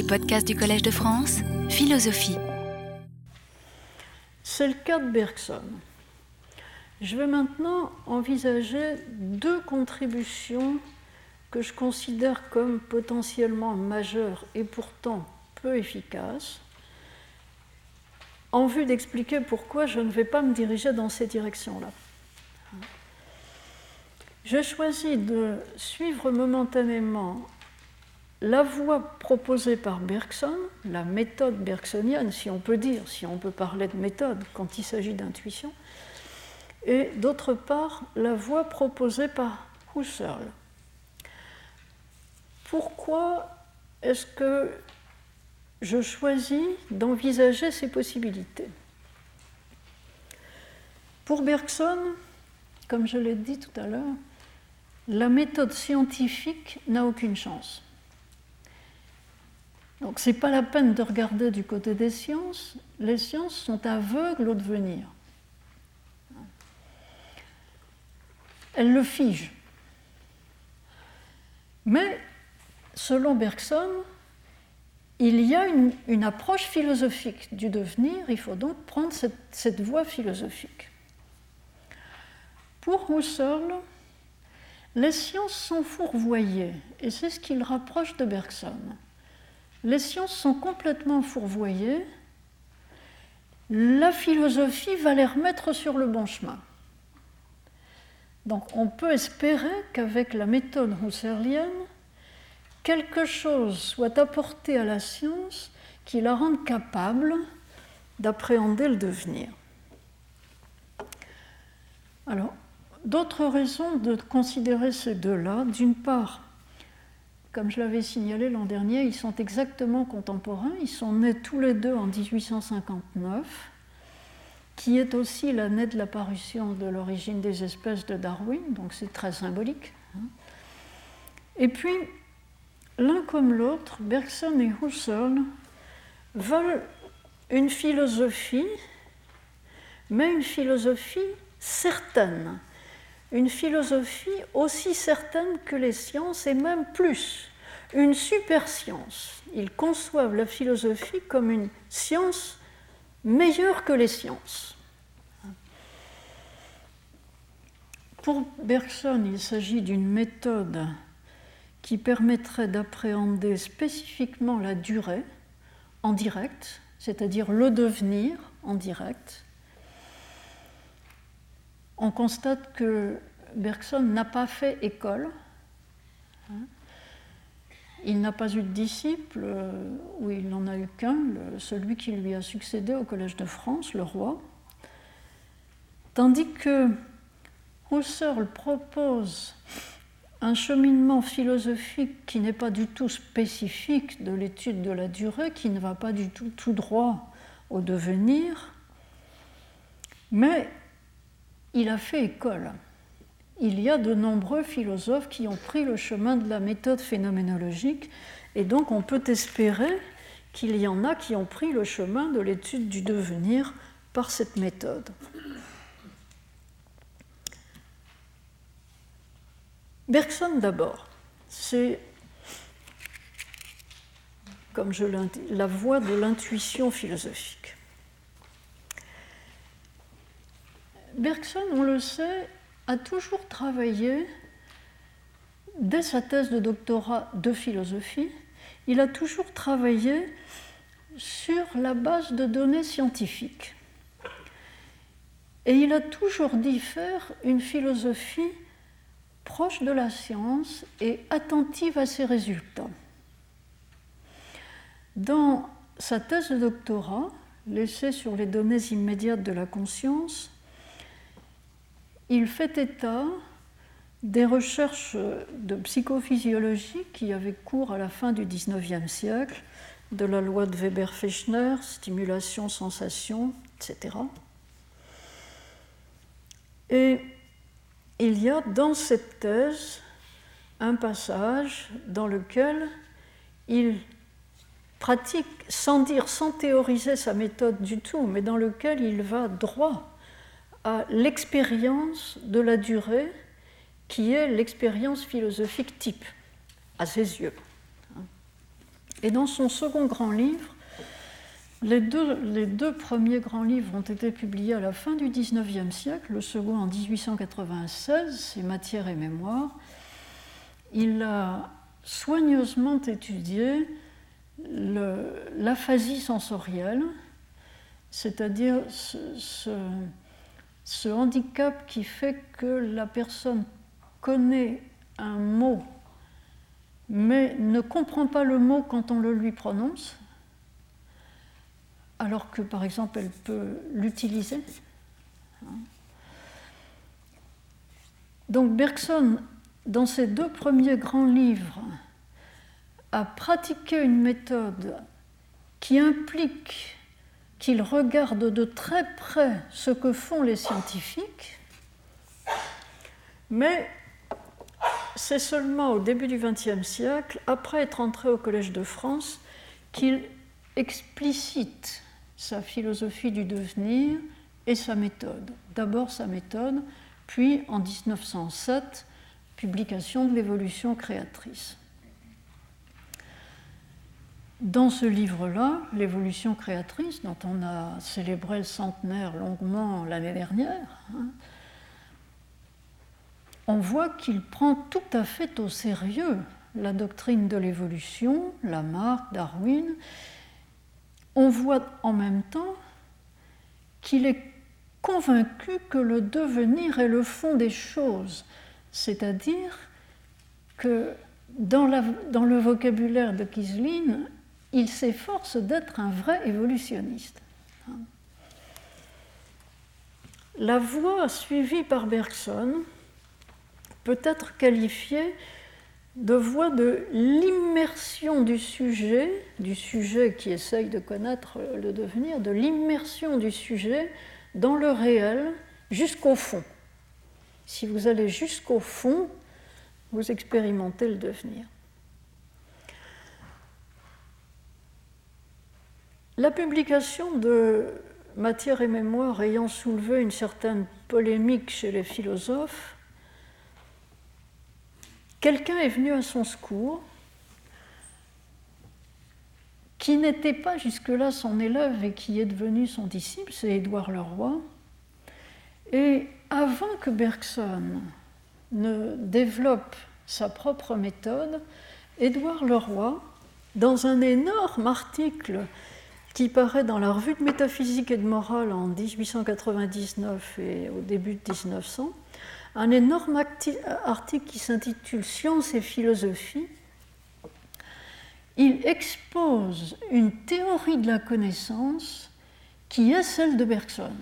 Les podcasts du Collège de France, philosophie. C'est le cas de Bergson. Je vais maintenant envisager deux contributions que je considère comme potentiellement majeures et pourtant peu efficaces, en vue d'expliquer pourquoi je ne vais pas me diriger dans ces directions-là. J'ai choisi de suivre momentanément la voie proposée par Bergson, la méthode bergsonienne, si on peut dire, si on peut parler de méthode quand il s'agit d'intuition, et d'autre part la voie proposée par Husserl. Pourquoi est-ce que je choisis d'envisager ces possibilités? Pour Bergson, comme je l'ai dit tout à l'heure, la méthode scientifique n'a aucune chance. Donc ce n'est pas la peine de regarder du côté des sciences. Les sciences sont aveugles au devenir. Elles le figent. Mais selon Bergson, il y a une, approche philosophique du devenir, il faut donc prendre cette, voie philosophique. Pour Husserl, les sciences sont fourvoyées, et c'est ce qu'il rapproche de Bergson les sciences sont complètement fourvoyées, la philosophie va les remettre sur le bon chemin. Donc on peut espérer qu'avec la méthode husserlienne, quelque chose soit apporté à la science qui la rende capable d'appréhender le devenir. Alors, d'autres raisons de considérer ces deux-là, d'une part, comme je l'avais signalé l'an dernier, ils sont exactement contemporains. Ils sont nés tous les deux en 1859, qui est aussi l'année de l'apparition de l'origine des espèces de Darwin, donc c'est très symbolique. Hein. Et puis, l'un comme l'autre, Bergson et Husserl veulent une philosophie, mais une philosophie certaine une philosophie aussi certaine que les sciences et même plus, une super-science. Ils conçoivent la philosophie comme une science meilleure que les sciences. Pour Bergson, il s'agit d'une méthode qui permettrait d'appréhender spécifiquement la durée en direct, c'est-à-dire le devenir en direct, on constate que Bergson n'a pas fait école. Il n'a pas eu de disciple, euh, ou il n'en a eu qu'un, celui qui lui a succédé au Collège de France, le roi. Tandis que Husserl propose un cheminement philosophique qui n'est pas du tout spécifique de l'étude de la durée, qui ne va pas du tout tout droit au devenir, mais il a fait école. Il y a de nombreux philosophes qui ont pris le chemin de la méthode phénoménologique et donc on peut espérer qu'il y en a qui ont pris le chemin de l'étude du devenir par cette méthode. Bergson d'abord, c'est, comme je la voie de l'intuition philosophique. Bergson, on le sait, a toujours travaillé, dès sa thèse de doctorat de philosophie, il a toujours travaillé sur la base de données scientifiques. Et il a toujours dit faire une philosophie proche de la science et attentive à ses résultats. Dans sa thèse de doctorat, L'essai sur les données immédiates de la conscience, il fait état des recherches de psychophysiologie qui avaient cours à la fin du XIXe siècle, de la loi de Weber-Fechner, stimulation, sensation, etc. Et il y a dans cette thèse un passage dans lequel il pratique, sans dire, sans théoriser sa méthode du tout, mais dans lequel il va droit à l'expérience de la durée qui est l'expérience philosophique type, à ses yeux. Et dans son second grand livre, les deux, les deux, premiers grands livres ont été publiés à la fin du XIXe siècle, le second en 1896, c'est Matière et Mémoire. Il a soigneusement étudié l'aphasie sensorielle, c'est-à-dire ce, ce, handicap qui fait que la personne connaît un mot, mais ne comprend pas le mot quand on le lui prononce, alors que par exemple elle peut l'utiliser. Donc Bergson, dans ses deux premiers grands livres, a pratiqué une méthode qui implique qu'il regarde de très près ce que font les scientifiques, mais c'est seulement au début du XXe siècle, après être entré au Collège de France, qu'il explicite sa philosophie du devenir et sa méthode. D'abord sa méthode, puis en 1907, publication de l'évolution créatrice. Dans ce livre-là, L'évolution créatrice, dont on a célébré le centenaire longuement l'année dernière, hein, on voit qu'il prend tout à fait au sérieux la doctrine de l'évolution, Lamarck, Darwin, on voit en même temps qu'il est convaincu que le devenir est le fond des choses, c'est-à-dire que dans, le vocabulaire de Kislin, il s'efforce d'être un vrai évolutionniste. La voie suivie par Bergson peut être qualifiée de voie de l'immersion du sujet, du sujet qui essaye de connaître le devenir, de l'immersion du sujet dans le réel jusqu'au fond. Si vous allez jusqu'au fond, vous expérimentez le devenir. La publication de Matière et mémoire ayant soulevé une certaine polémique chez les philosophes, quelqu'un est venu à son secours qui n'était pas jusque-là son élève et qui est devenu son disciple, c'est Édouard Leroy. Et avant que Bergson ne développe sa propre méthode, Édouard Leroy, dans un énorme article qui paraît dans la revue de métaphysique et de morale en 1899 et au début de 1900, un énorme article qui s'intitule Science et philosophie. Il expose une théorie de la connaissance qui est celle de Bergson,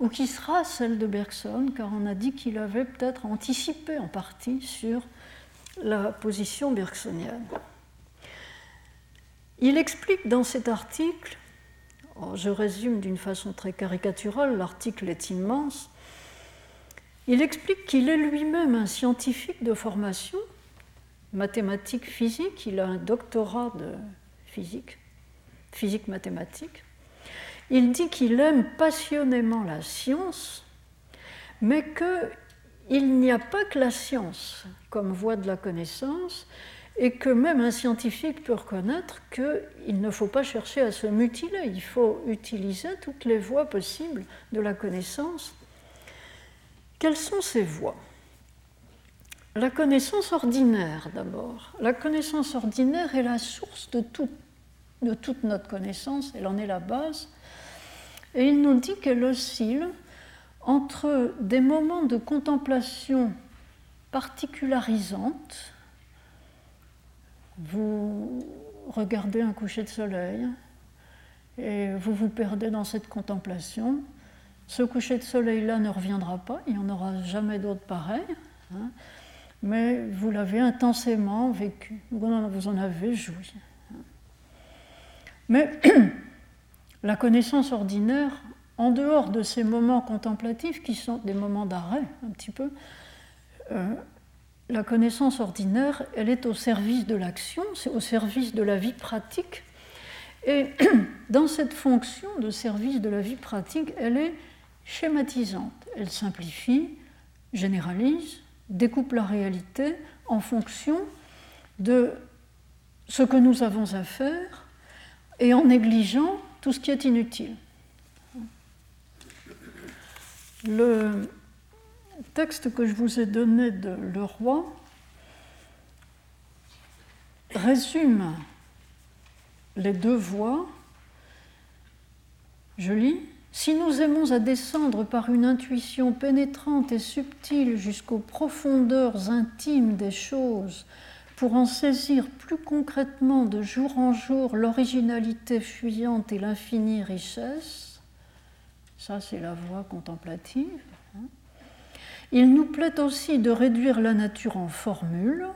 ou qui sera celle de Bergson, car on a dit qu'il avait peut-être anticipé en partie sur la position bergsonienne. Il explique dans cet article, oh, je résume d'une façon très caricaturale, l'article est immense, il explique qu'il est lui-même un scientifique de formation, mathématique physique, il a un doctorat de physique, physique mathématique. Il dit qu'il aime passionnément la science, mais qu'il n'y a pas que la science comme voie de la connaissance, et que même un scientifique peut reconnaître qu'il ne faut pas chercher à se mutiler, il faut utiliser toutes les voies possibles de la connaissance quelles sont ces voies? La connaissance ordinaire d'abord. La connaissance ordinaire est la source de, toute notre connaissance, elle en est la base. Et il nous dit qu'elle oscille entre des moments de contemplation particularisantes. Vous regardez un coucher de soleil et vous vous perdez dans cette contemplation. Ce coucher de soleil-là ne reviendra pas, il n'y en aura jamais d'autre pareil, hein. mais vous l'avez intensément vécu, vous en avez joui. Hein. Mais la connaissance ordinaire, en dehors de ces moments contemplatifs qui sont des moments d'arrêt un petit peu, euh, la connaissance ordinaire, elle est au service de l'action, c'est au service de la vie pratique. Et dans cette fonction de service de la vie pratique, elle est schématisante. Elle simplifie, généralise, découpe la réalité en fonction de ce que nous avons à faire et en négligeant tout ce qui est inutile. Le texte que je vous ai donné de Le Roi résume les deux voies. Je lis Si nous aimons à descendre par une intuition pénétrante et subtile jusqu'aux profondeurs intimes des choses, pour en saisir plus concrètement de jour en jour l'originalité fuyante et l'infinie richesse, ça c'est la voie contemplative. Il nous plaît aussi de réduire la nature en formules,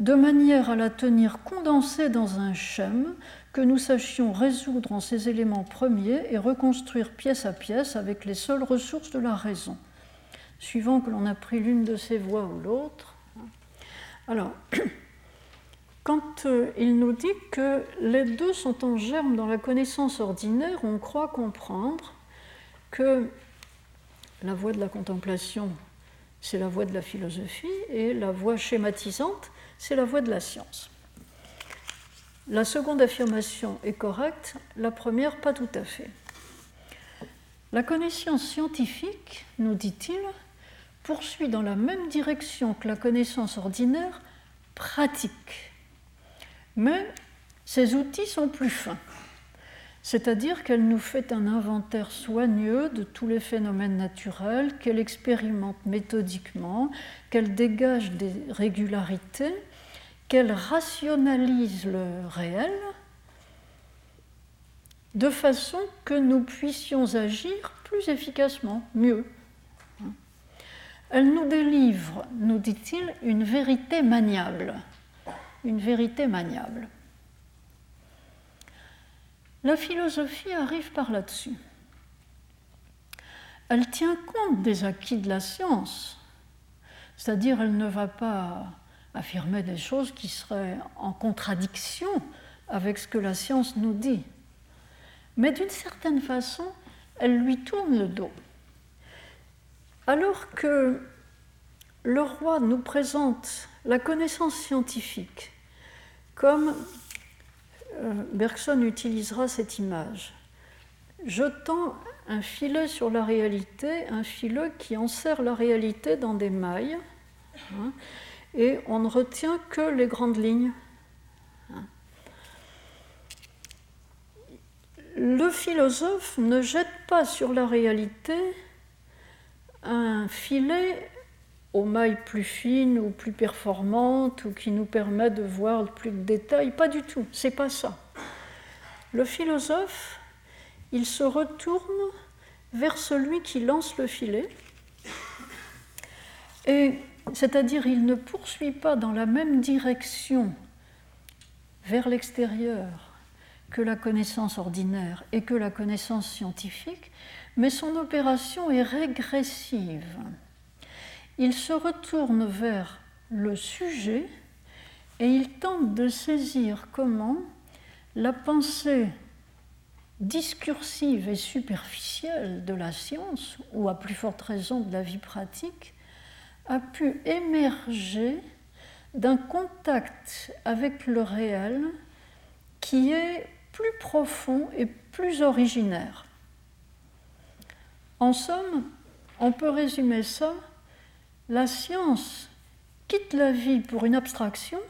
de manière à la tenir condensée dans un schème que nous sachions résoudre en ses éléments premiers et reconstruire pièce à pièce avec les seules ressources de la raison, suivant que l'on a pris l'une de ces voies ou l'autre. Alors, quand euh, il nous dit que les deux sont en germe dans la connaissance ordinaire, on croit comprendre que la voie de la contemplation, c'est la voie de la philosophie, et la voie schématisante, c'est la voie de la science. La seconde affirmation est correcte, la première pas tout à fait. La connaissance scientifique, nous dit-il, poursuit dans la même direction que la connaissance ordinaire pratique mais ces outils sont plus fins, c'est-à-dire qu'elle nous fait un inventaire soigneux de tous les phénomènes naturels, qu'elle expérimente méthodiquement, qu'elle dégage des régularités, qu'elle rationalise le réel, de façon que nous puissions agir plus efficacement, mieux. Elle nous délivre, nous dit-il, une vérité maniable une vérité maniable. La philosophie arrive par là-dessus. Elle tient compte des acquis de la science, c'est-à-dire elle ne va pas affirmer des choses qui seraient en contradiction avec ce que la science nous dit. Mais d'une certaine façon, elle lui tourne le dos. Alors que le roi nous présente la connaissance scientifique comme Bergson utilisera cette image, jetant un filet sur la réalité, un filet qui enserre la réalité dans des mailles, hein, et on ne retient que les grandes lignes. Le philosophe ne jette pas sur la réalité un filet aux mailles plus fines ou plus performantes ou qui nous permet de voir plus de détails. Pas du tout, c'est pas ça. Le philosophe, il se retourne vers celui qui lance le filet, et c'est-à-dire il ne poursuit pas dans la même direction vers l'extérieur que la connaissance ordinaire et que la connaissance scientifique, mais son opération est régressive il se retourne vers le sujet et il tente de saisir comment la pensée discursive et superficielle de la science, ou à plus forte raison de la vie pratique, a pu émerger d'un contact avec le réel qui est plus profond et plus originaire. En somme, on peut résumer ça la science quitte la vie pour une abstraction,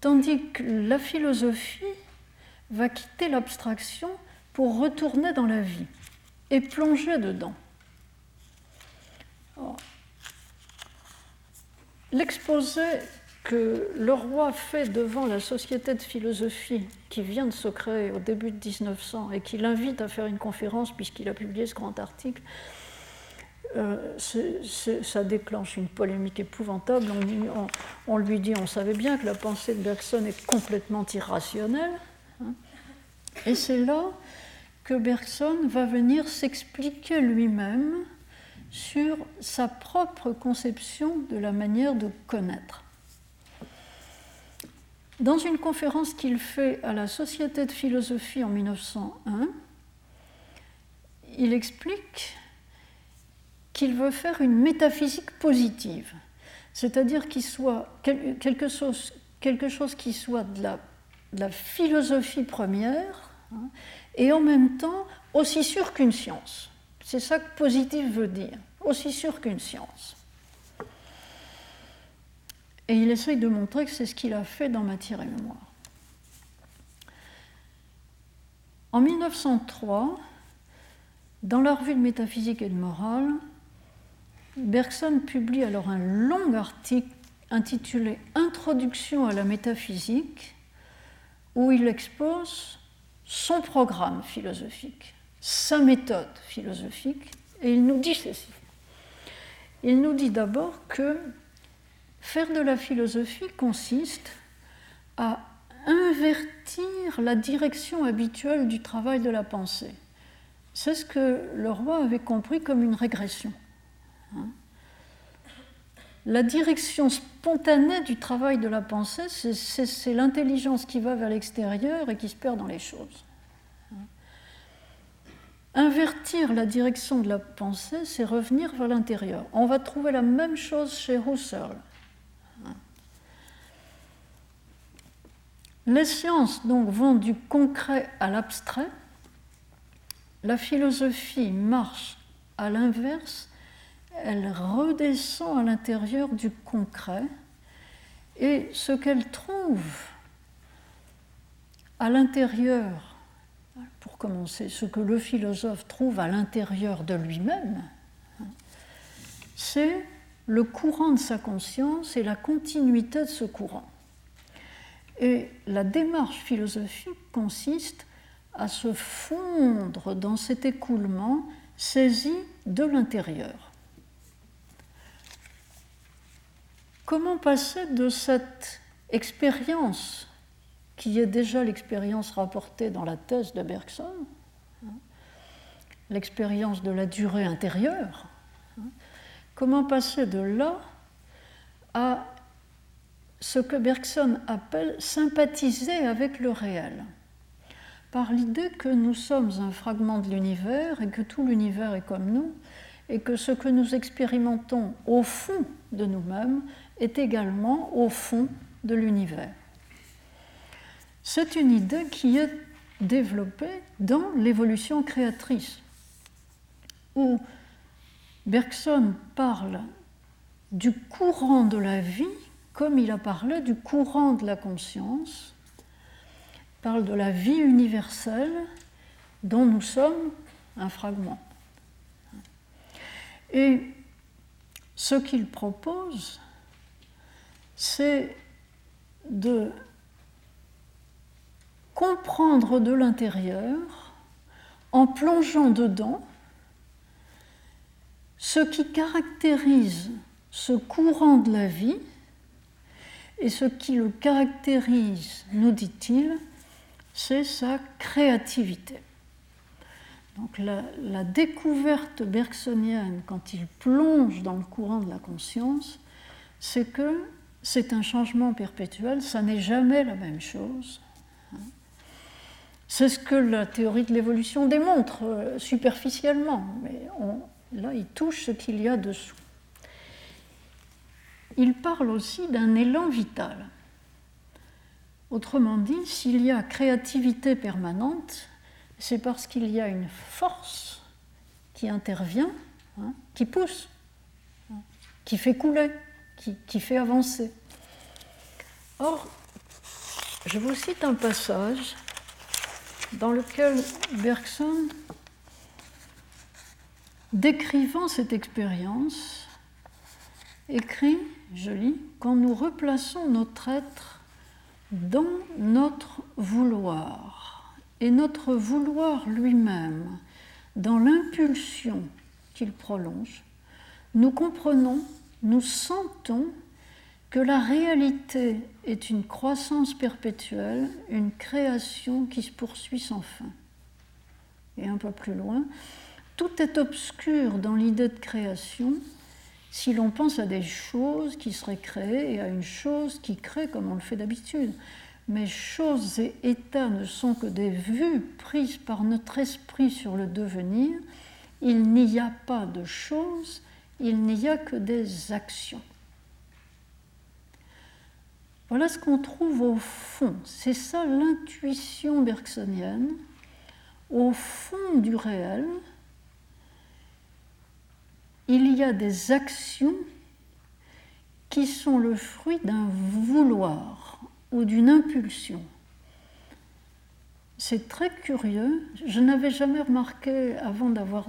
tandis que la philosophie va quitter l'abstraction pour retourner dans la vie et plonger dedans. L'exposé que le roi fait devant la société de philosophie qui vient de se créer au début de 1900 et qui l'invite à faire une conférence puisqu'il a publié ce grand article, euh, ça déclenche une polémique épouvantable. On, lui dit, on savait bien que la pensée de Bergson est complètement irrationnelle. Hein. et c'est là que Bergson va venir s'expliquer lui-même sur sa propre conception de la manière de connaître. Dans une conférence qu'il fait à la Société de philosophie en 1901, il explique qu'il veut faire une métaphysique positive, c'est-à-dire qu'il soit quelque chose qui soit de la, philosophie première hein, et en même temps aussi sûr qu'une science. C'est ça que positif veut dire, aussi sûr qu'une science. Et il essaye de montrer que c'est ce qu'il a fait dans Matière et Mémoire. En 1903, dans la revue de métaphysique et de morale, Bergson publie alors un long article intitulé Introduction à la métaphysique, où il expose son programme philosophique, sa méthode philosophique, et il nous dit ceci. Il nous dit d'abord que faire de la philosophie consiste à invertir la direction habituelle du travail de la pensée. C'est ce que le roi avait compris comme une régression. Hein. la direction spontanée du travail de la pensée, c'est l'intelligence qui va vers l'extérieur et qui se perd dans les choses. Hein. Invertir la direction de la pensée, c'est revenir vers l'intérieur. On va trouver la même chose chez Husserl. Hein. Les sciences donc vont du concret à l'abstrait. La philosophie marche à l'inverse elle redescend à l'intérieur du concret et ce qu'elle trouve à l'intérieur, pour commencer, ce que le philosophe trouve à l'intérieur de lui-même, c'est le courant de sa conscience et la continuité de ce courant. Et la démarche philosophique consiste à se fondre dans cet écoulement saisi de l'intérieur. Comment passer de cette expérience, qui est déjà l'expérience rapportée dans la thèse de Bergson, l'expérience de la durée intérieure, comment passer de là à ce que Bergson appelle sympathiser avec le réel, par l'idée que nous sommes un fragment de l'univers et que tout l'univers est comme nous, et que ce que nous expérimentons au fond de nous-mêmes est également au fond de l'univers. C'est une idée qui est développée dans l'évolution créatrice, où Bergson parle du courant de la vie comme il a parlé du courant de la conscience, parle de la vie universelle dont nous sommes un fragment. Et ce qu'il propose, c'est de comprendre de l'intérieur en plongeant dedans ce qui caractérise ce courant de la vie et ce qui le caractérise, nous dit-il, c'est sa créativité. Donc la, découverte bergsonienne, quand il plonge dans le courant de la conscience, c'est que c'est un changement perpétuel, ça n'est jamais la même chose. C'est ce que la théorie de l'évolution démontre euh, superficiellement, mais là, il touche ce qu'il y a dessous. Il parle aussi d'un élan vital. Autrement dit, s'il y a créativité permanente, c'est parce qu'il y a une force qui intervient, hein, qui pousse, hein, qui fait couler qui, fait avancer. Or, je vous cite un passage dans lequel Bergson, décrivant cette expérience, écrit, je lis, quand nous replaçons notre être dans notre vouloir et notre vouloir lui-même dans l'impulsion qu'il prolonge, nous comprenons nous sentons que la réalité est une croissance perpétuelle, une création qui se poursuit sans fin. Et un peu plus loin, tout est obscur dans l'idée de création si l'on pense à des choses qui seraient créées et à une chose qui crée comme on le fait d'habitude. Mais choses et états ne sont que des vues prises par notre esprit sur le devenir. Il n'y a pas de choses il n'y a que des actions. Voilà ce qu'on trouve au fond. C'est ça l'intuition bergsonienne. Au fond du réel, il y a des actions qui sont le fruit d'un vouloir ou d'une impulsion. C'est très curieux. Je n'avais jamais remarqué, avant d'avoir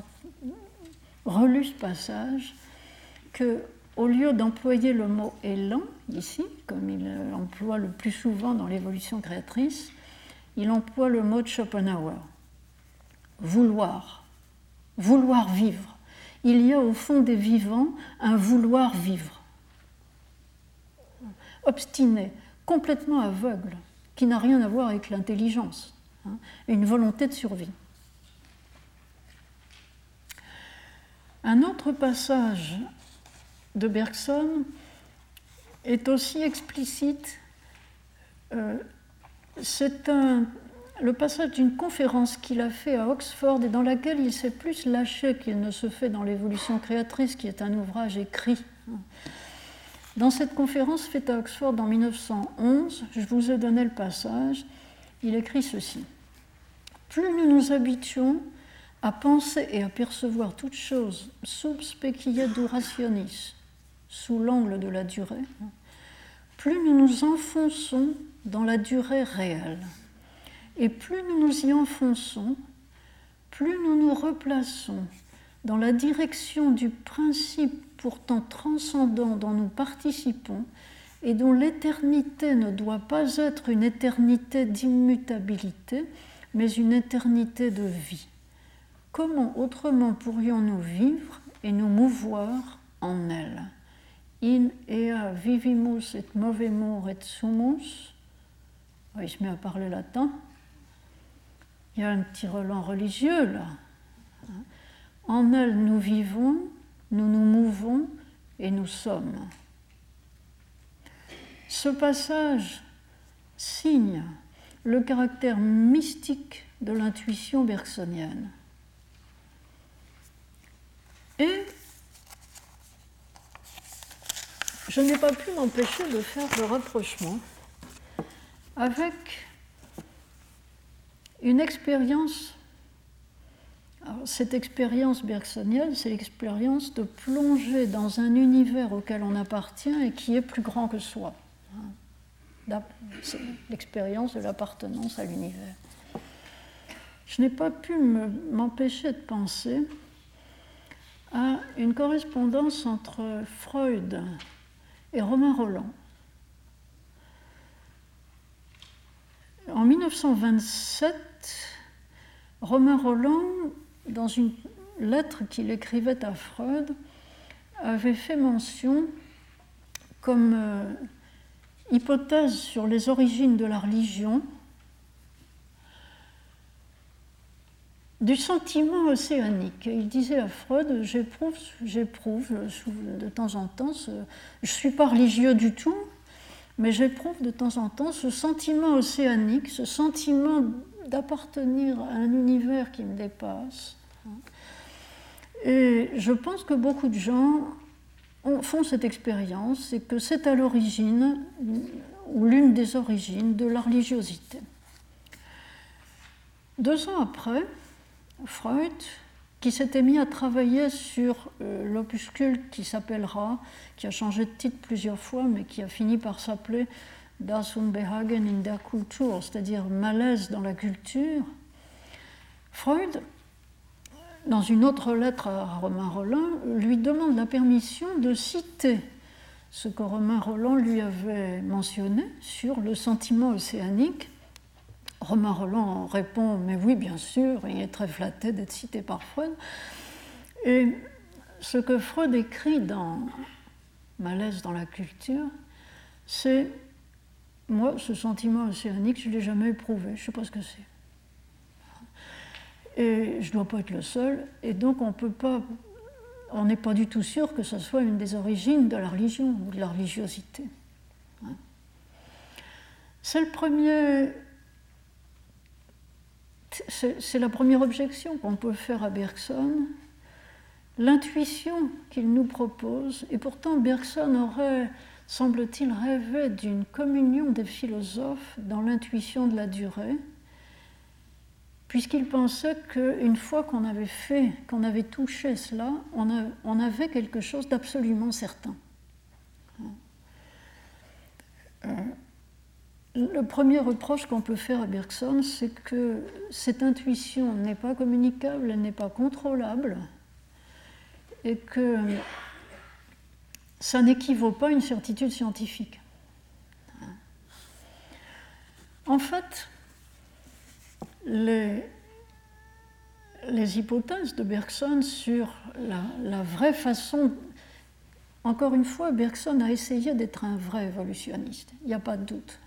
relu ce passage, que au lieu d'employer le mot élan, ici, comme il l'emploie le plus souvent dans l'évolution créatrice, il emploie le mot de Schopenhauer. Vouloir. Vouloir vivre. Il y a au fond des vivants un vouloir vivre. Obstiné, complètement aveugle, qui n'a rien à voir avec l'intelligence. Hein, une volonté de survie. Un autre passage de Bergson est aussi explicite. Euh, c'est le passage d'une conférence qu'il a fait à Oxford et dans laquelle il s'est plus lâché qu'il ne se fait dans l'évolution créatrice, qui est un ouvrage écrit. Dans cette conférence faite à Oxford en 1911, je vous ai donné le passage, il écrit ceci plus nous nous habituons à penser et à percevoir toute chose sub specia durationis, sous l'angle de la durée, plus nous nous enfonçons dans la durée réelle. Et plus nous nous y enfonçons, plus nous nous replaçons dans la direction du principe pourtant transcendant dont nous participons et dont l'éternité ne doit pas être une éternité d'immutabilité, mais une éternité de vie. Comment autrement pourrions-nous vivre et nous mouvoir en elle? In ea vivimus et movemur et sumus. Ah, il se met à parler latin. Il y a un petit relent religieux là. En elle nous vivons, nous nous mouvons et nous sommes. Ce passage signe le caractère mystique de l'intuition bergsonienne. Et je n'ai pas pu m'empêcher de faire le rapprochement avec une expérience. Cette expérience bergsonienne, c'est l'expérience de plonger dans un univers auquel on appartient et qui est plus grand que soi l'expérience de l'appartenance à l'univers. Je n'ai pas pu m'empêcher de penser à une correspondance entre Freud et Romain Roland. En 1927, Romain Roland, dans une lettre qu'il écrivait à Freud, avait fait mention comme euh, hypothèse sur les origines de la religion, du sentiment océanique. Il disait à Freud, j'éprouve, j'éprouve de temps en temps, je ne suis pas religieux du tout, mais j'éprouve de temps en temps ce sentiment océanique, ce sentiment d'appartenir à un univers qui me dépasse. Et je pense que beaucoup de gens font cette expérience, c'est que c'est à l'origine, ou l'une des origines, de la religiosité. Deux ans après, Freud, qui s'était mis à travailler sur euh, l'opuscule qui s'appellera, qui a changé de titre plusieurs fois, mais qui a fini par s'appeler Das Unbehagen in der Kultur, c'est-à-dire malaise dans la culture, Freud dans une autre lettre à Romain Roland, lui demande la permission de citer ce que Romain Roland lui avait mentionné sur le sentiment océanique. Romain Roland répond Mais oui, bien sûr, il est très flatté d'être cité par Freud. Et ce que Freud écrit dans Malaise dans la culture, c'est Moi, ce sentiment océanique, je ne l'ai jamais éprouvé, je ne sais pas ce que c'est. Et je ne dois pas être le seul. Et donc, on peut pas. On n'est pas du tout sûr que ce soit une des origines de la religion ou de la religiosité. Hein. C'est le premier. C'est la première objection qu'on peut faire à Bergson. L'intuition qu'il nous propose, et pourtant Bergson aurait semble-t-il, rêvait d'une communion des philosophes dans l'intuition de la durée, puisqu'il pensait qu'une fois qu'on avait fait, qu'on avait touché cela, on, avait quelque chose d'absolument certain. Euh, le premier reproche qu'on peut faire à Bergson, c'est que cette intuition n'est pas communicable, elle n'est pas contrôlable, et que ça n'équivaut pas à une certitude scientifique. En fait, les, hypothèses de Bergson sur la, vraie façon. Encore une fois, Bergson a essayé d'être un vrai évolutionniste, il n'y a pas de doute.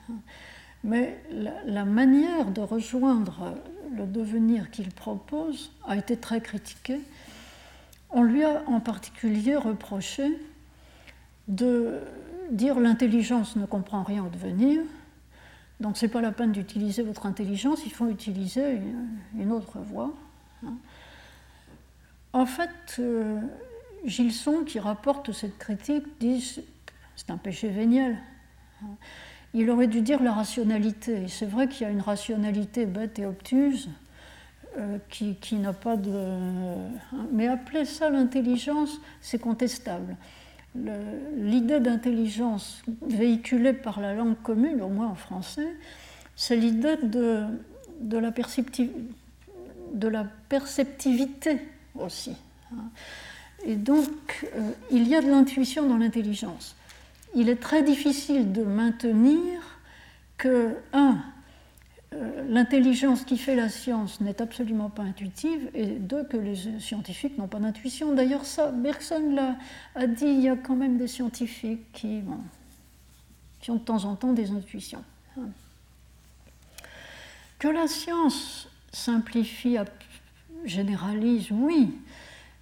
Mais la, manière de rejoindre le devenir qu'il propose a été très critiquée. On lui a en particulier reproché de dire l'intelligence ne comprend rien au devenir, donc ce n'est pas la peine d'utiliser votre intelligence, il faut utiliser une, autre voie. Hein. En fait, euh, Gilson, qui rapporte cette critique, dit c'est un péché véniel. Hein. Il aurait dû dire la rationalité. C'est vrai qu'il y a une rationalité bête et obtuse euh, qui, qui n'a pas de. Hein. Mais appeler ça l'intelligence, c'est contestable l'idée d'intelligence véhiculée par la langue commune, au moins en français, c'est l'idée de, la perceptivité aussi. Hein. Et donc, euh, il y a de l'intuition dans l'intelligence. Il est très difficile de maintenir que, un, l'intelligence qui fait la science n'est absolument pas intuitive, et deux, que les scientifiques n'ont pas d'intuition. D'ailleurs, ça, Bergson l'a dit, il y a quand même des scientifiques qui, qui ont de temps en temps des intuitions. Que la science simplifie, généralise, oui.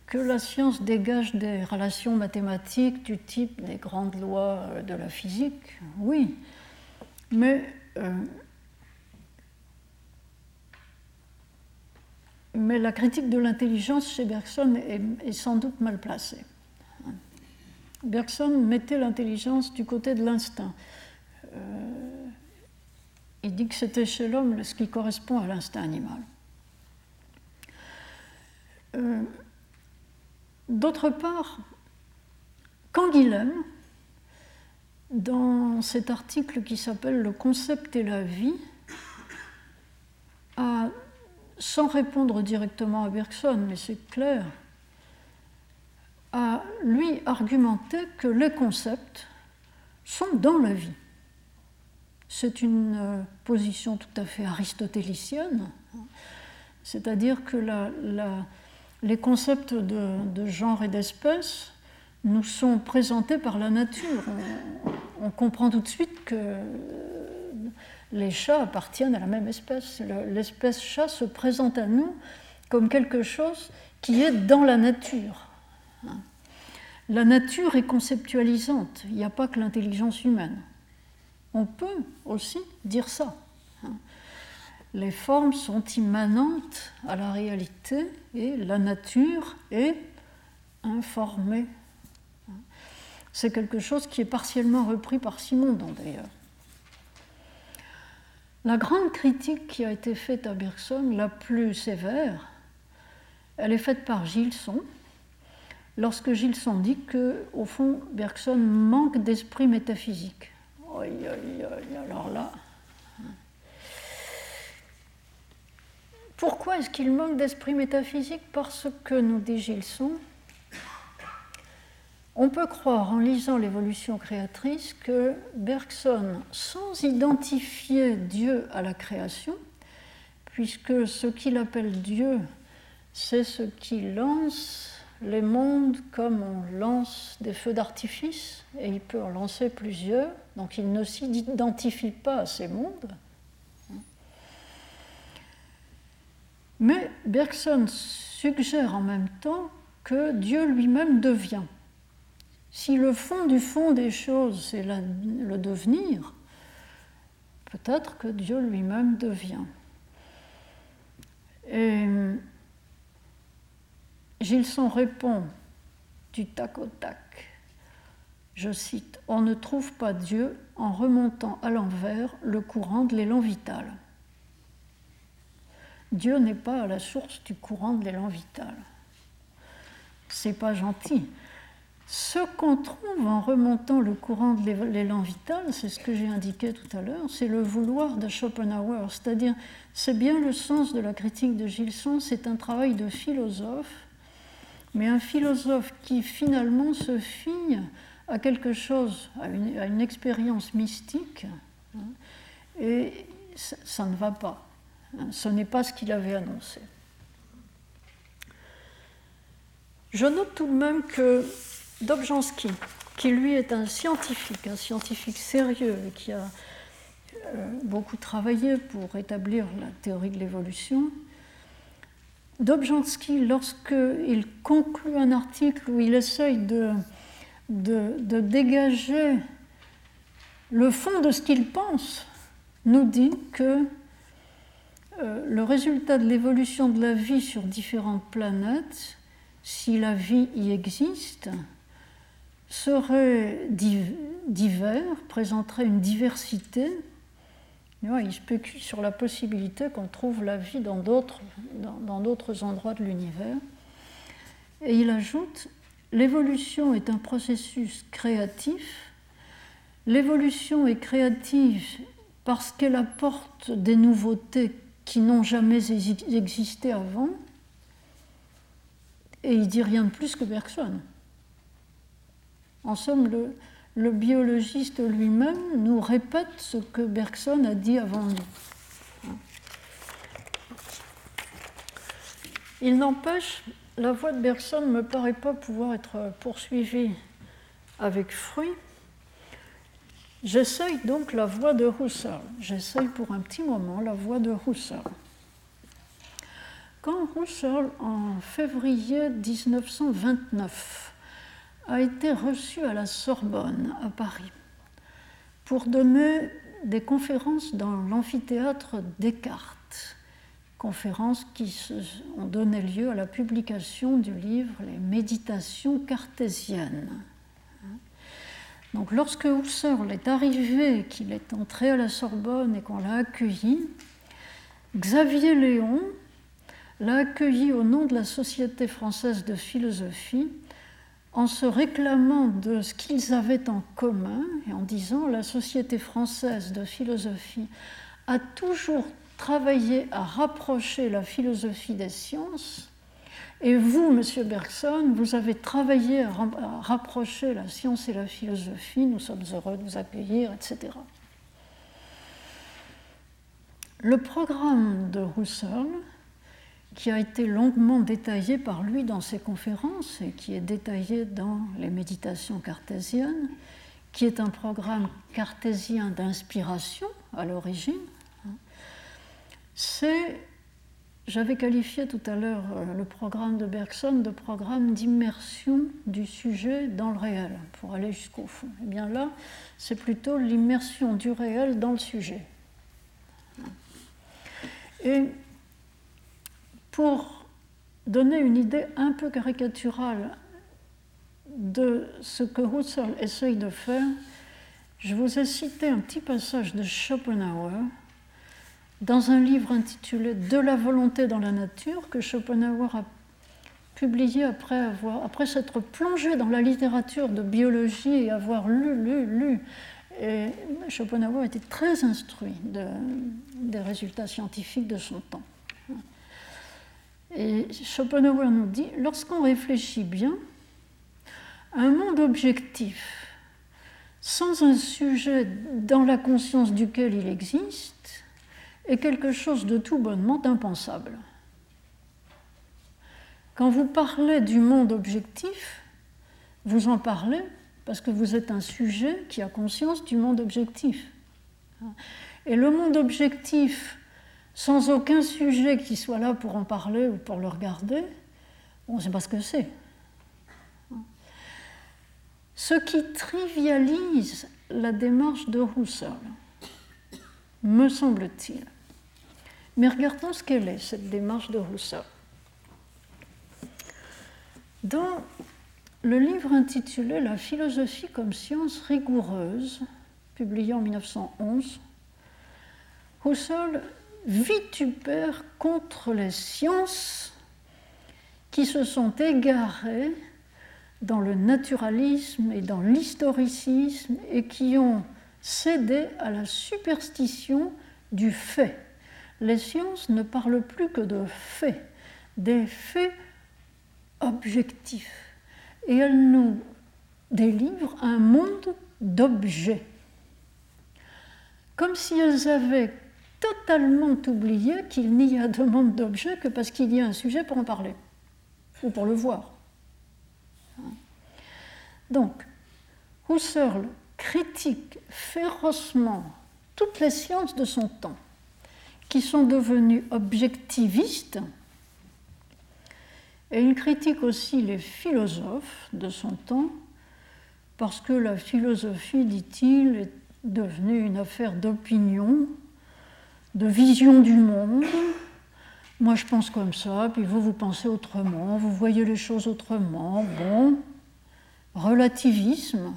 Que la science dégage des relations mathématiques du type des grandes lois de la physique, oui. Mais euh, mais la critique de l'intelligence chez Bergson est, sans doute mal placée. Bergson mettait l'intelligence du côté de l'instinct. Euh, il dit que c'était chez l'homme ce qui correspond à l'instinct animal. Euh, d'autre part, Canguilhem, dans cet article qui s'appelle Le concept et la vie, sans répondre directement à Bergson, mais c'est clair, a lui argumenté que les concepts sont dans la vie. C'est une euh, position tout à fait aristotélicienne, c'est-à-dire que les concepts de, genre et d'espèce nous sont présentés par la nature. on comprend tout de suite que les chats appartiennent à la même espèce. L'espèce chat se présente à nous comme quelque chose qui est dans la nature. La nature est conceptualisante, il n'y a pas que l'intelligence humaine. On peut aussi dire ça. Les formes sont immanentes à la réalité et la nature est informée. C'est quelque chose qui est partiellement repris par Simondon d'ailleurs. La grande critique qui a été faite à Bergson, la plus sévère, elle est faite par Gilson, lorsque Gilson dit que, au fond, Bergson manque d'esprit métaphysique. Aïe, aïe, aïe, alors là. Pourquoi est-ce qu'il manque d'esprit métaphysique? Parce que, nous dit Gilson, on peut croire en lisant l'évolution créatrice que Bergson, sans identifier Dieu à la création, puisque ce qu'il appelle Dieu, c'est ce qui lance les mondes comme on lance des feux d'artifice, et il peut en lancer plusieurs, donc il ne s'identifie pas à ces mondes. Mais Bergson suggère en même temps que Dieu lui-même devient. Si le fond du fond des choses, c'est le devenir, peut-être que Dieu lui-même devient. Gilson répond du tac au tac. je cite, On ne trouve pas Dieu en remontant à l'envers le courant de l'élan vital. Dieu n'est pas à la source du courant de l'élan vital. C'est pas gentil. Ce qu'on trouve en remontant le courant de l'élan vital, c'est ce que j'ai indiqué tout à l'heure, c'est le vouloir de Schopenhauer. C'est-à-dire, c'est bien le sens de la critique de Gilson, c'est un travail de philosophe, mais un philosophe qui finalement se fie à quelque chose, à une, expérience mystique, hein, et ça ne va pas. Hein, ce n'est pas ce qu'il avait annoncé. Je note tout de même que Dobzhansky, qui lui est un scientifique, un scientifique sérieux et qui a euh, beaucoup travaillé pour établir la théorie de l'évolution, Dobzhansky, lorsqu'il conclut un article où il essaye de, dégager le fond de ce qu'il pense, nous dit que euh, le résultat de l'évolution de la vie sur différentes planètes, si la vie y existe, serait divers, présenterait une diversité. Il spécule sur la possibilité qu'on trouve la vie dans d'autres, dans d'autres endroits de l'univers. Et il ajoute, l'évolution est un processus créatif. L'évolution est créative parce qu'elle apporte des nouveautés qui n'ont jamais existé avant. Et il dit rien de plus que Bergson. En somme, le, biologiste lui-même nous répète ce que Bergson a dit avant nous. Il n'empêche, la voix de Bergson ne me paraît pas pouvoir être poursuivie avec fruit J'essaye donc la voix de Husserl. J'essaye pour un petit moment la voix de Husserl. Quand Husserl, en février 1929, a été reçu à la Sorbonne, à Paris, pour donner des conférences dans l'amphithéâtre Descartes, conférences qui ont donné lieu à la publication du livre Les Méditations cartésiennes. Donc lorsque Husserl est arrivé, qu'il est entré à la Sorbonne et qu'on l'a accueilli, Xavier Léon l'a accueilli au nom de la Société française de philosophie en se réclamant de ce qu'ils avaient en commun et en disant la Société française de philosophie a toujours travaillé à rapprocher la philosophie des sciences et vous, Monsieur Bergson, vous avez travaillé à rapprocher la science et la philosophie. Nous sommes heureux de vous accueillir, etc. Le programme de Husserl, qui a été longuement détaillé par lui dans ses conférences et qui est détaillé dans les méditations cartésiennes, qui est un programme cartésien d'inspiration à l'origine, c'est j'avais qualifié tout à l'heure euh, le programme de Bergson de programme d'immersion du sujet dans le réel, pour aller jusqu'au fond. Et eh bien là, c'est plutôt l'immersion du réel dans le sujet. Et pour donner une idée un peu caricaturale de ce que Husserl essaye de faire, je vous ai cité un petit passage de Schopenhauer dans un livre intitulé De la volonté dans la nature que Schopenhauer a publié après, après s'être plongé dans la littérature de biologie et avoir lu, lu, lu. Et Schopenhauer était très instruit des résultats scientifiques de son temps. Et Schopenhauer nous dit, lorsqu'on réfléchit bien, un monde objectif, sans un sujet dans la conscience duquel il existe, est quelque chose de tout bonnement impensable. Quand vous parlez du monde objectif, vous en parlez parce que vous êtes un sujet qui a conscience du monde objectif. Et le monde objectif, sans aucun sujet qui soit là pour en parler ou pour le regarder, on ne sait pas ce que c'est. Ce qui trivialise la démarche de Husserl, me semble-t-il, mais regardons ce qu'elle est, cette démarche de Rousseau. Dans le livre intitulé La philosophie comme science rigoureuse, publié en 1911, Husserl vitupère contre les sciences qui se sont égarées dans le naturalisme et dans l'historicisme et qui ont cédé à la superstition du fait? Les sciences ne parlent plus que de faits, des faits objectifs. Et elles nous délivrent un monde d'objets. Comme si elles avaient totalement oublié qu'il n'y a de monde d'objets que parce qu'il y a un sujet pour en parler, ou pour le voir. Donc, Husserl critique férocement toutes les sciences de son temps, qui sont devenues objectivistes, et il critique aussi les philosophes de son temps, parce que la philosophie, dit-il, est devenue une affaire d'opinion, de vision du monde. Moi, je pense comme ça, puis vous, vous pensez autrement, vous voyez les choses autrement. Bon, relativisme.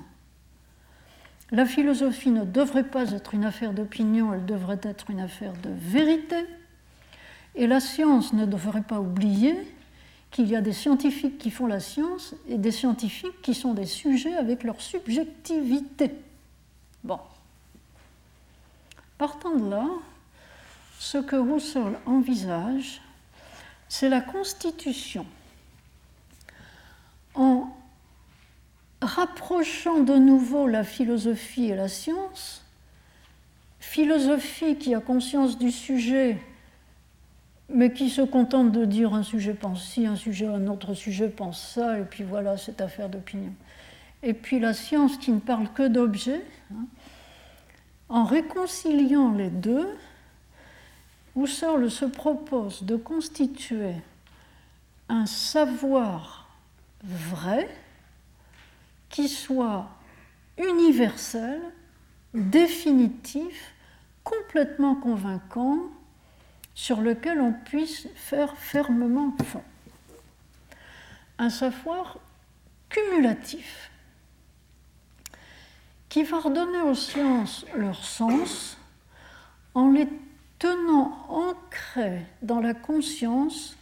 La philosophie ne devrait pas être une affaire d'opinion, elle devrait être une affaire de vérité. Et la science ne devrait pas oublier qu'il y a des scientifiques qui font la science et des scientifiques qui sont des sujets avec leur subjectivité. Bon. Partant de là, ce que Husserl envisage, c'est la constitution en rapprochant de nouveau la philosophie et la science, philosophie qui a conscience du sujet, mais qui se contente de dire un sujet pense ci, un sujet, un autre sujet pense ça, et puis voilà, cette affaire d'opinion. Et puis la science qui ne parle que d'objets, hein, en réconciliant les deux, Husserl se propose de constituer un savoir vrai, qui soit universel, définitif, complètement convaincant, sur lequel on puisse faire fermement fond. Un savoir cumulatif qui va redonner aux sciences leur sens en les tenant ancrées dans la conscience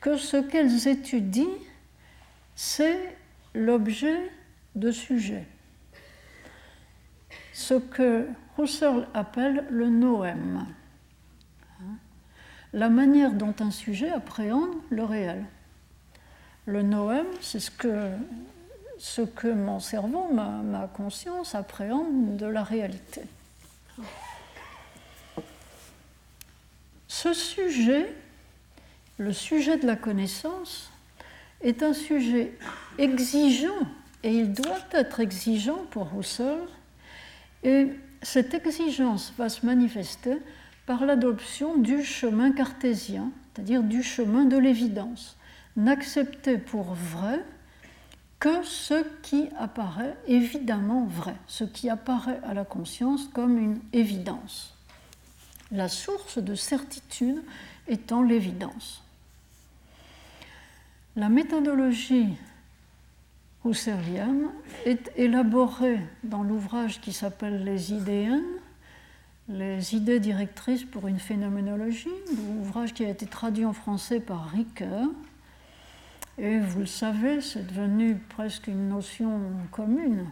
que ce qu'elles étudient, c'est l'objet de sujet. Ce que Husserl appelle le noème, la manière dont un sujet appréhende le réel. Le noème, c'est ce que, ce que mon cerveau, ma, ma conscience appréhende de la réalité. Ce sujet, le sujet de la connaissance, est un sujet exigeant et il doit être exigeant pour Husserl. Et cette exigence va se manifester par l'adoption du chemin cartésien, c'est-à-dire du chemin de l'évidence. N'accepter pour vrai que ce qui apparaît évidemment vrai, ce qui apparaît à la conscience comme une évidence. La source de certitude étant l'évidence. La méthodologie husserlienne est élaborée dans l'ouvrage qui s'appelle Les idéennes, les idées directrices pour une phénoménologie, l'ouvrage qui a été traduit en français par Ricoeur. Et vous le savez, c'est devenu presque une notion commune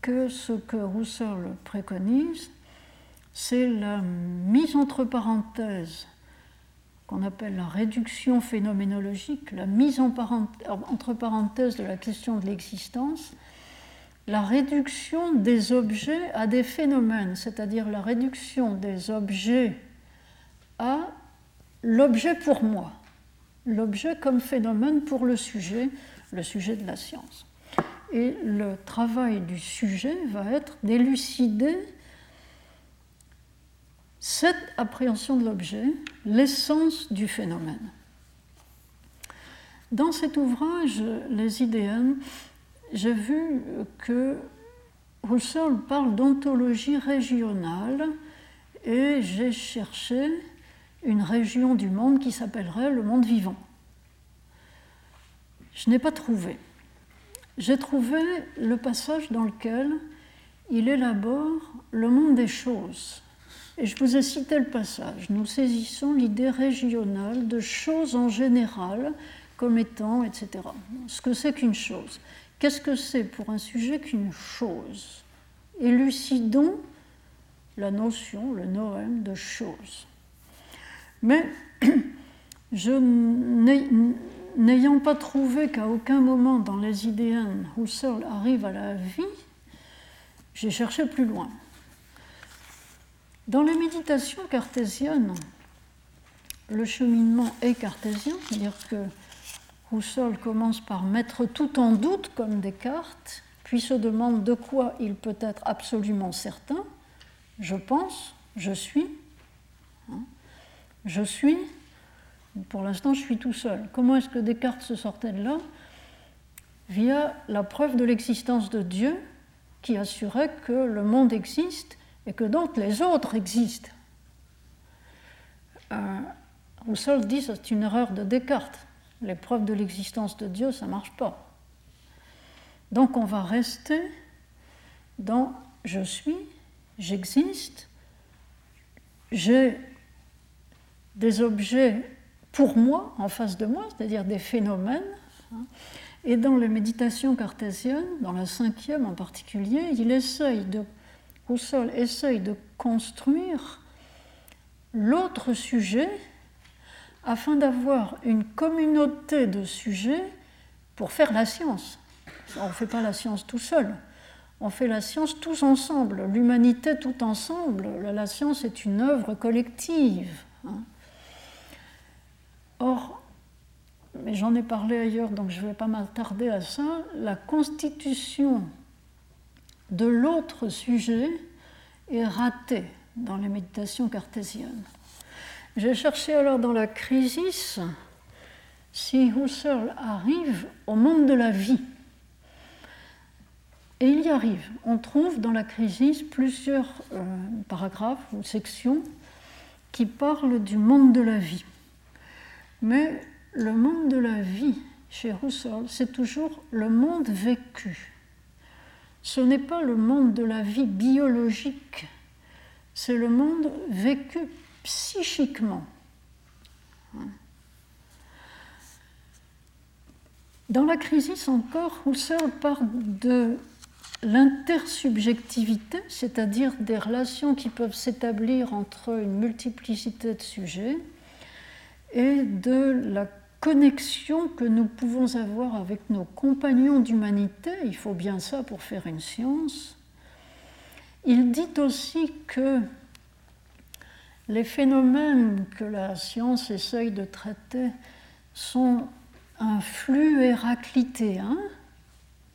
que ce que Husserl préconise, c'est la mise entre parenthèses qu'on appelle la réduction phénoménologique, la mise en entre parenthèses de la question de l'existence, la réduction des objets à des phénomènes, c'est-à-dire la réduction des objets à l'objet pour moi, l'objet comme phénomène pour le sujet, le sujet de la science. Et le travail du sujet va être d'élucider cette appréhension de l'objet, l'essence du phénomène. Dans cet ouvrage, Les idéennes, j'ai vu que Husserl parle d'ontologie régionale et j'ai cherché une région du monde qui s'appellerait le monde vivant. Je n'ai pas trouvé. j'ai trouvé le passage dans lequel il élabore le monde des choses. Et je vous ai cité le passage. Nous saisissons l'idée régionale de choses en général comme étant, etc. Ce que c'est qu'une chose. Qu'est-ce que c'est pour un sujet qu'une chose? Élucidons la notion, le noème de chose. Mais je n'ayant pas trouvé qu'à aucun moment dans les idéennes Husserl arrive à la vie, j'ai cherché plus loin. Dans les méditations cartésiennes, le cheminement est cartésien, c'est-à-dire que Husserl commence par mettre tout en doute comme Descartes, puis se demande de quoi il peut être absolument certain. Je pense, je suis. Hein, je suis, pour l'instant je suis tout seul. Comment est-ce que Descartes se sortait de là? Via la preuve de l'existence de Dieu qui assurait que le monde existe et que donc les autres existent. Euh, Rousseau dit que c'est une erreur de Descartes. Les preuves de l'existence de Dieu, ça ne marche pas. Donc on va rester dans je suis, j'existe, j'ai des objets pour moi, en face de moi, c'est-à-dire des phénomènes. Et dans les méditations cartésiennes, dans la cinquième en particulier, il essaye de, Husserl essaye de construire l'autre sujet afin d'avoir une communauté de sujets pour faire la science. On ne fait pas la science tout seul, on fait la science tous ensemble, l'humanité tout ensemble. La science est une œuvre collective. Hein. Or, mais j'en ai parlé ailleurs, donc je ne vais pas m'attarder à ça, la constitution de l'autre sujet est ratée dans les méditations cartésiennes. J'ai cherché alors dans la crise si Husserl arrive au monde de la vie. Et il y arrive. On trouve dans la crise plusieurs euh, paragraphes ou sections qui parlent du monde de la vie. Mais le monde de la vie chez Husserl, c'est toujours le monde vécu. Ce n'est pas le monde de la vie biologique, c'est le monde vécu psychiquement. Dans la crise encore, Husserl parle de l'intersubjectivité, c'est-à-dire des relations qui peuvent s'établir entre une multiplicité de sujets, et de la connexion que nous pouvons avoir avec nos compagnons d'humanité, il faut bien ça pour faire une science. Il dit aussi que les phénomènes que la science essaye de traiter sont un flux héraclitéen,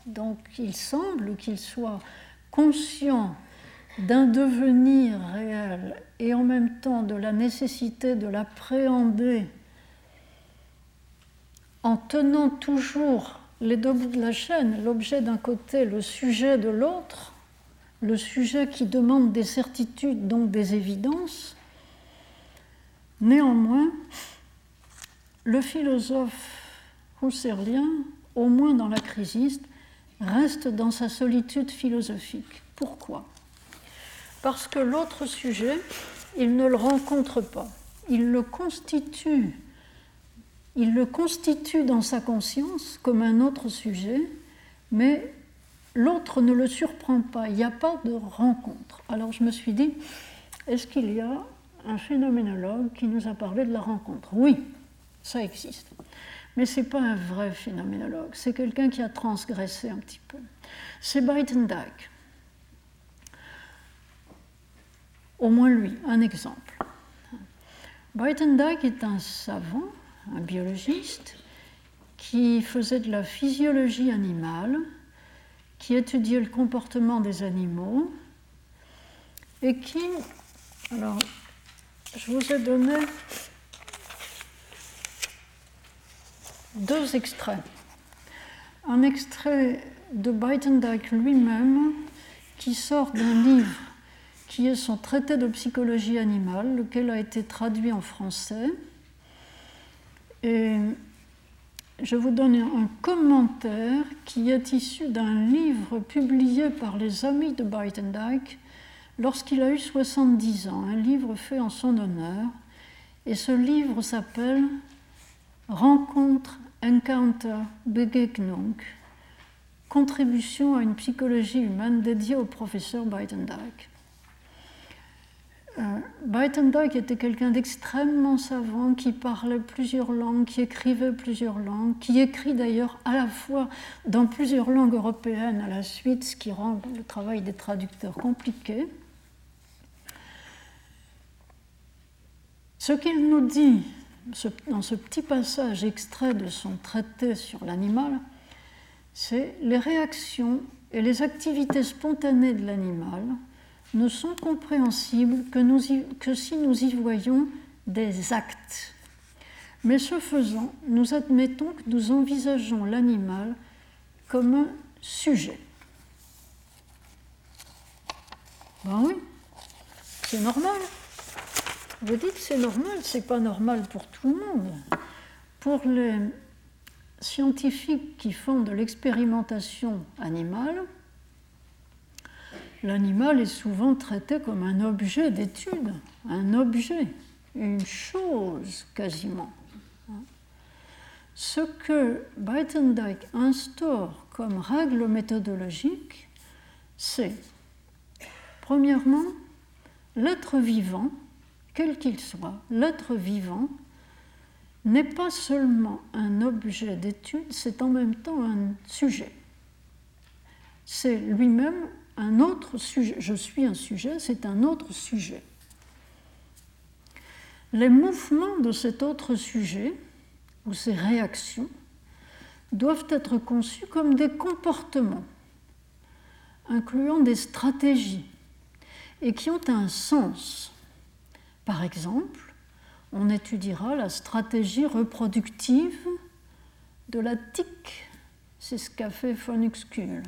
donc il semble qu'il soit conscient d'un devenir réel et en même temps de la nécessité de l'appréhender en tenant toujours les deux bouts de la chaîne, l'objet d'un côté, le sujet de l'autre, le sujet qui demande des certitudes, donc des évidences, néanmoins, le philosophe husserlien, au moins dans la crisiste, reste dans sa solitude philosophique. Pourquoi? Parce que l'autre sujet, il ne le rencontre pas, il le constitue il le constitue dans sa conscience comme un autre sujet, mais l'autre ne le surprend pas, il n'y a pas de rencontre. Alors je me suis dit, est-ce qu'il y a un phénoménologue qui nous a parlé de la rencontre? Oui, ça existe. Mais ce n'est pas un vrai phénoménologue, c'est quelqu'un qui a transgressé un petit peu. C'est Buitendijk. Au moins lui, un exemple. Buitendijk est un savant un biologiste, qui faisait de la physiologie animale, qui étudiait le comportement des animaux et qui, alors, je vous ai donné deux extraits. Un extrait de Buitendijk lui-même qui sort d'un livre qui est son traité de psychologie animale, lequel a été traduit en français et je vous donne un commentaire qui est issu d'un livre publié par les amis de Buitendijk lorsqu'il a eu 70 ans, un livre fait en son honneur. Et ce livre s'appelle Rencontre, Encounter, Begegnung, contribution à une psychologie humaine dédiée au professeur Buitendijk. Euh, était quelqu'un d'extrêmement savant qui parlait plusieurs langues, qui écrivait plusieurs langues, qui écrit d'ailleurs à la fois dans plusieurs langues européennes à la suite, ce qui rend le travail des traducteurs compliqué. Ce qu'il nous dit dans ce petit passage extrait de son traité sur l'animal, c'est les réactions et les activités spontanées de l'animal ne sont compréhensibles que, si nous y voyons des actes. Mais ce faisant, nous admettons que nous envisageons l'animal comme un sujet. Ben oui, c'est normal. Vous dites c'est normal, c'est pas normal pour tout le monde. Pour les scientifiques qui font de l'expérimentation animale, l'animal est souvent traité comme un objet d'étude, un objet, une chose quasiment. Ce que Breitendijk instaure comme règle méthodologique, c'est, premièrement, l'être vivant, quel qu'il soit, l'être vivant n'est pas seulement un objet d'étude, c'est en même temps un sujet. C'est lui-même un autre sujet. Je suis un sujet, c'est un autre sujet. Les mouvements de cet autre sujet, ou ses réactions, doivent être conçus comme des comportements, incluant des stratégies, et qui ont un sens. Par exemple, on étudiera la stratégie reproductive de la tique. C'est ce qu'a fait Uxküll.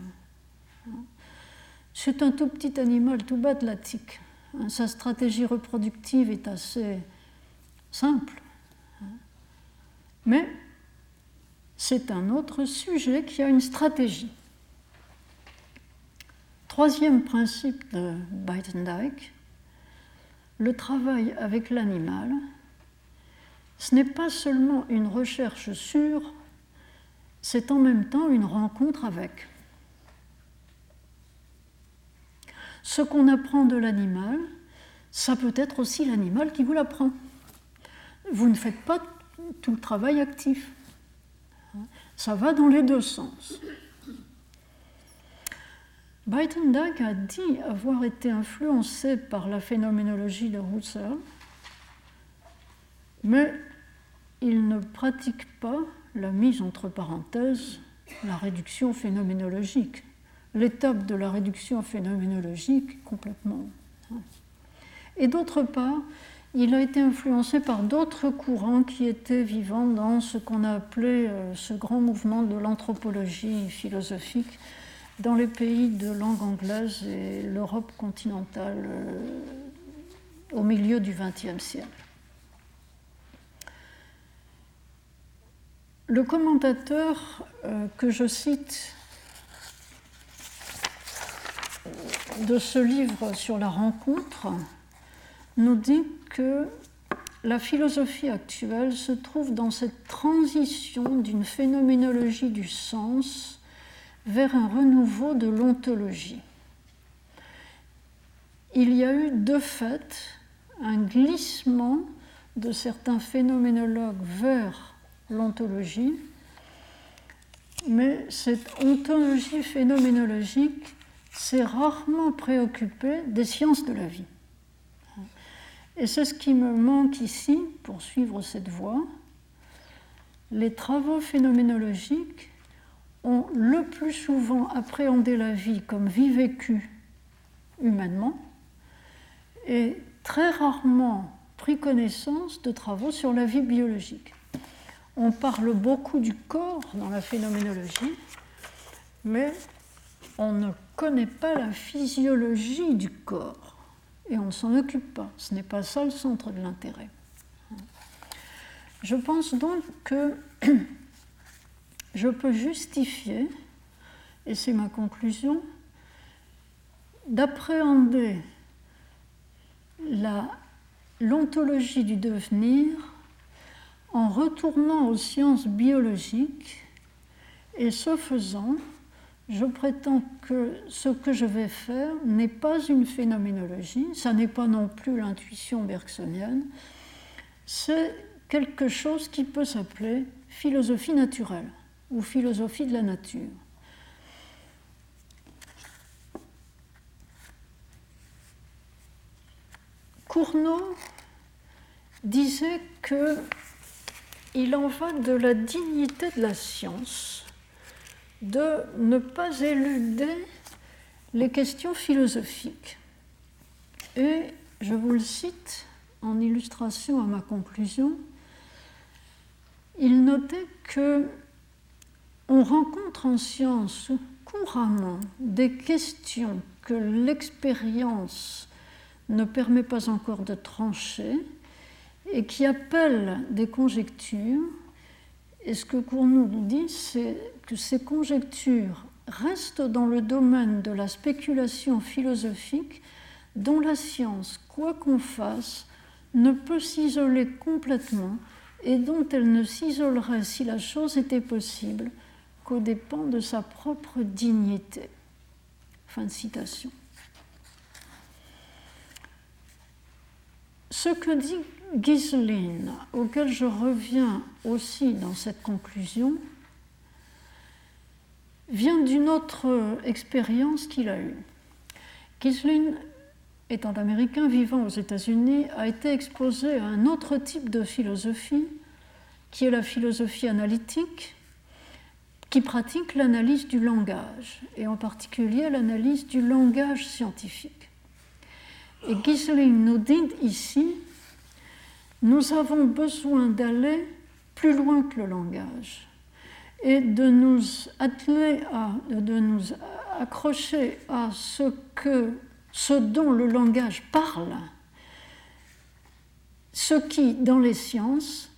C'est un tout petit animal tout bas de la tique. Sa stratégie reproductive est assez simple. Mais c'est un autre sujet qui a une stratégie. Troisième principe de Buitendijk, le travail avec l'animal, ce n'est pas seulement une recherche sur, c'est en même temps une rencontre avec. Ce qu'on apprend de l'animal, ça peut être aussi l'animal qui vous l'apprend. Vous ne faites pas tout le travail actif. Ça va dans les deux sens. Buitendijk a dit avoir été influencé par la phénoménologie de Husserl, mais il ne pratique pas la mise entre parenthèses, la réduction phénoménologique l'étape de la réduction phénoménologique complètement. Et d'autre part, il a été influencé par d'autres courants qui étaient vivants dans ce qu'on a appelé euh, ce grand mouvement de l'anthropologie philosophique dans les pays de langue anglaise et l'Europe continentale euh, au milieu du XXe siècle. Le commentateur euh, que je cite de ce livre sur la rencontre nous dit que la philosophie actuelle se trouve dans cette transition d'une phénoménologie du sens vers un renouveau de l'ontologie. Il y a eu de fait un glissement de certains phénoménologues vers l'ontologie, mais cette ontologie phénoménologique s'est rarement préoccupé des sciences de la vie. Et c'est ce qui me manque ici pour suivre cette voie. Les travaux phénoménologiques ont le plus souvent appréhendé la vie comme vie vécue humainement et très rarement pris connaissance de travaux sur la vie biologique. On parle beaucoup du corps dans la phénoménologie, mais on ne connaît pas la physiologie du corps et on ne s'en occupe pas. Ce n'est pas ça le centre de l'intérêt. Je pense donc que je peux justifier, et c'est ma conclusion, d'appréhender l'ontologie du devenir en retournant aux sciences biologiques et ce faisant, je prétends que ce que je vais faire n'est pas une phénoménologie, ça n'est pas non plus l'intuition bergsonienne, c'est quelque chose qui peut s'appeler philosophie naturelle ou philosophie de la nature. Cournot disait que il en va de la dignité de la science de ne pas éluder les questions philosophiques. Et je vous le cite en illustration à ma conclusion. Il notait que on rencontre en science couramment des questions que l'expérience ne permet pas encore de trancher et qui appellent des conjectures. Et ce que Cournot nous dit, c'est que ces conjectures restent dans le domaine de la spéculation philosophique dont la science, quoi qu'on fasse, ne peut s'isoler complètement et dont elle ne s'isolerait si la chose était possible qu'au dépens de sa propre dignité. Fin de citation. Ce que dit Giselin, auquel je reviens aussi dans cette conclusion, vient d'une autre expérience qu'il a eue. Giselin, étant américain vivant aux États-Unis, a été exposé à un autre type de philosophie, qui est la philosophie analytique, qui pratique l'analyse du langage, et en particulier l'analyse du langage scientifique. Et Giselin nous dit ici, nous avons besoin d'aller plus loin que le langage et de nous atteler à, de nous accrocher à ce que, ce dont le langage parle, ce qui, dans les sciences,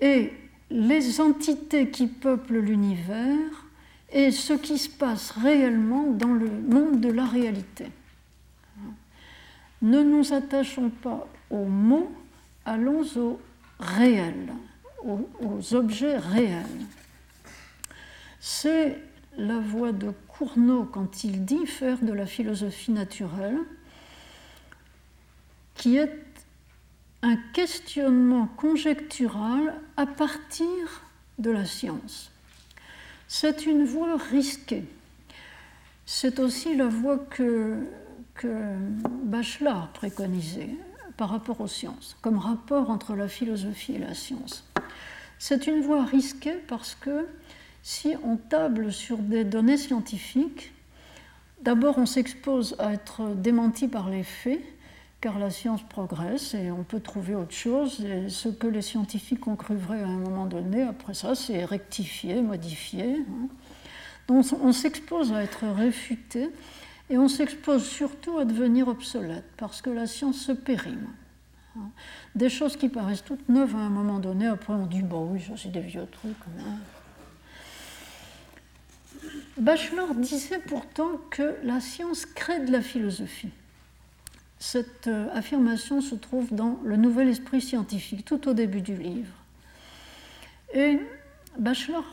est les entités qui peuplent l'univers et ce qui se passe réellement dans le monde de la réalité. Ne nous attachons pas aux mots, allons au réel, aux objets réels. C'est la voix de Cournot quand il dit faire de la philosophie naturelle, qui est un questionnement conjectural à partir de la science. C'est une voie risquée. C'est aussi la voie que, que Bachelard préconisait par rapport aux sciences, comme rapport entre la philosophie et la science. C'est une voie risquée parce que si on table sur des données scientifiques, d'abord on s'expose à être démenti par les faits, car la science progresse et on peut trouver autre chose. Et ce que les scientifiques ont cru vrai à un moment donné, après ça, c'est rectifié, modifié. Hein. Donc on s'expose à être réfuté et on s'expose surtout à devenir obsolète, parce que la science se périme. Des choses qui paraissent toutes neuves à un moment donné, après on dit, bon oui, ça c'est des vieux trucs. Hein. Bachelor disait pourtant que la science crée de la philosophie. Cette euh, affirmation se trouve dans Le Nouvel Esprit scientifique, tout au début du livre. Et Bachelor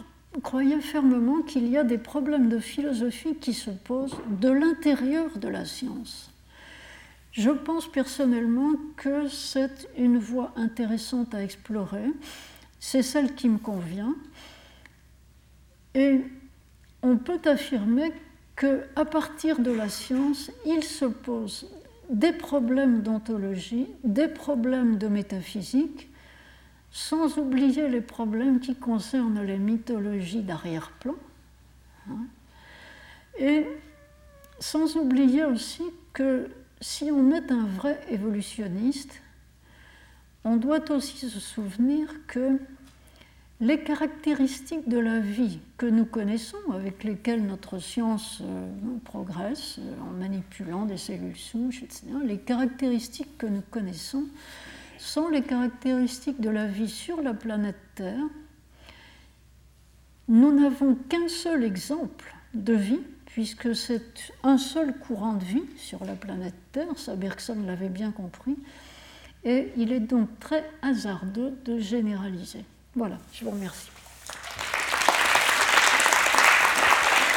croyait fermement qu'il y a des problèmes de philosophie qui se posent de l'intérieur de la science. Je pense personnellement que c'est une voie intéressante à explorer, c'est celle qui me convient. Et on peut affirmer qu'à partir de la science, il se pose des problèmes d'ontologie, des problèmes de métaphysique, sans oublier les problèmes qui concernent les mythologies d'arrière-plan, hein. et sans oublier aussi que si on est un vrai évolutionniste, on doit aussi se souvenir que les caractéristiques de la vie que nous connaissons, avec lesquelles notre science euh, progresse euh, en manipulant des cellules souches, etc., les caractéristiques que nous connaissons sont les caractéristiques de la vie sur la planète Terre nous n'avons qu'un seul exemple de vie, puisque c'est un seul courant de vie sur la planète Terre, ça Bergson l'avait bien compris, et il est donc très hasardeux de généraliser. Voilà, je vous remercie.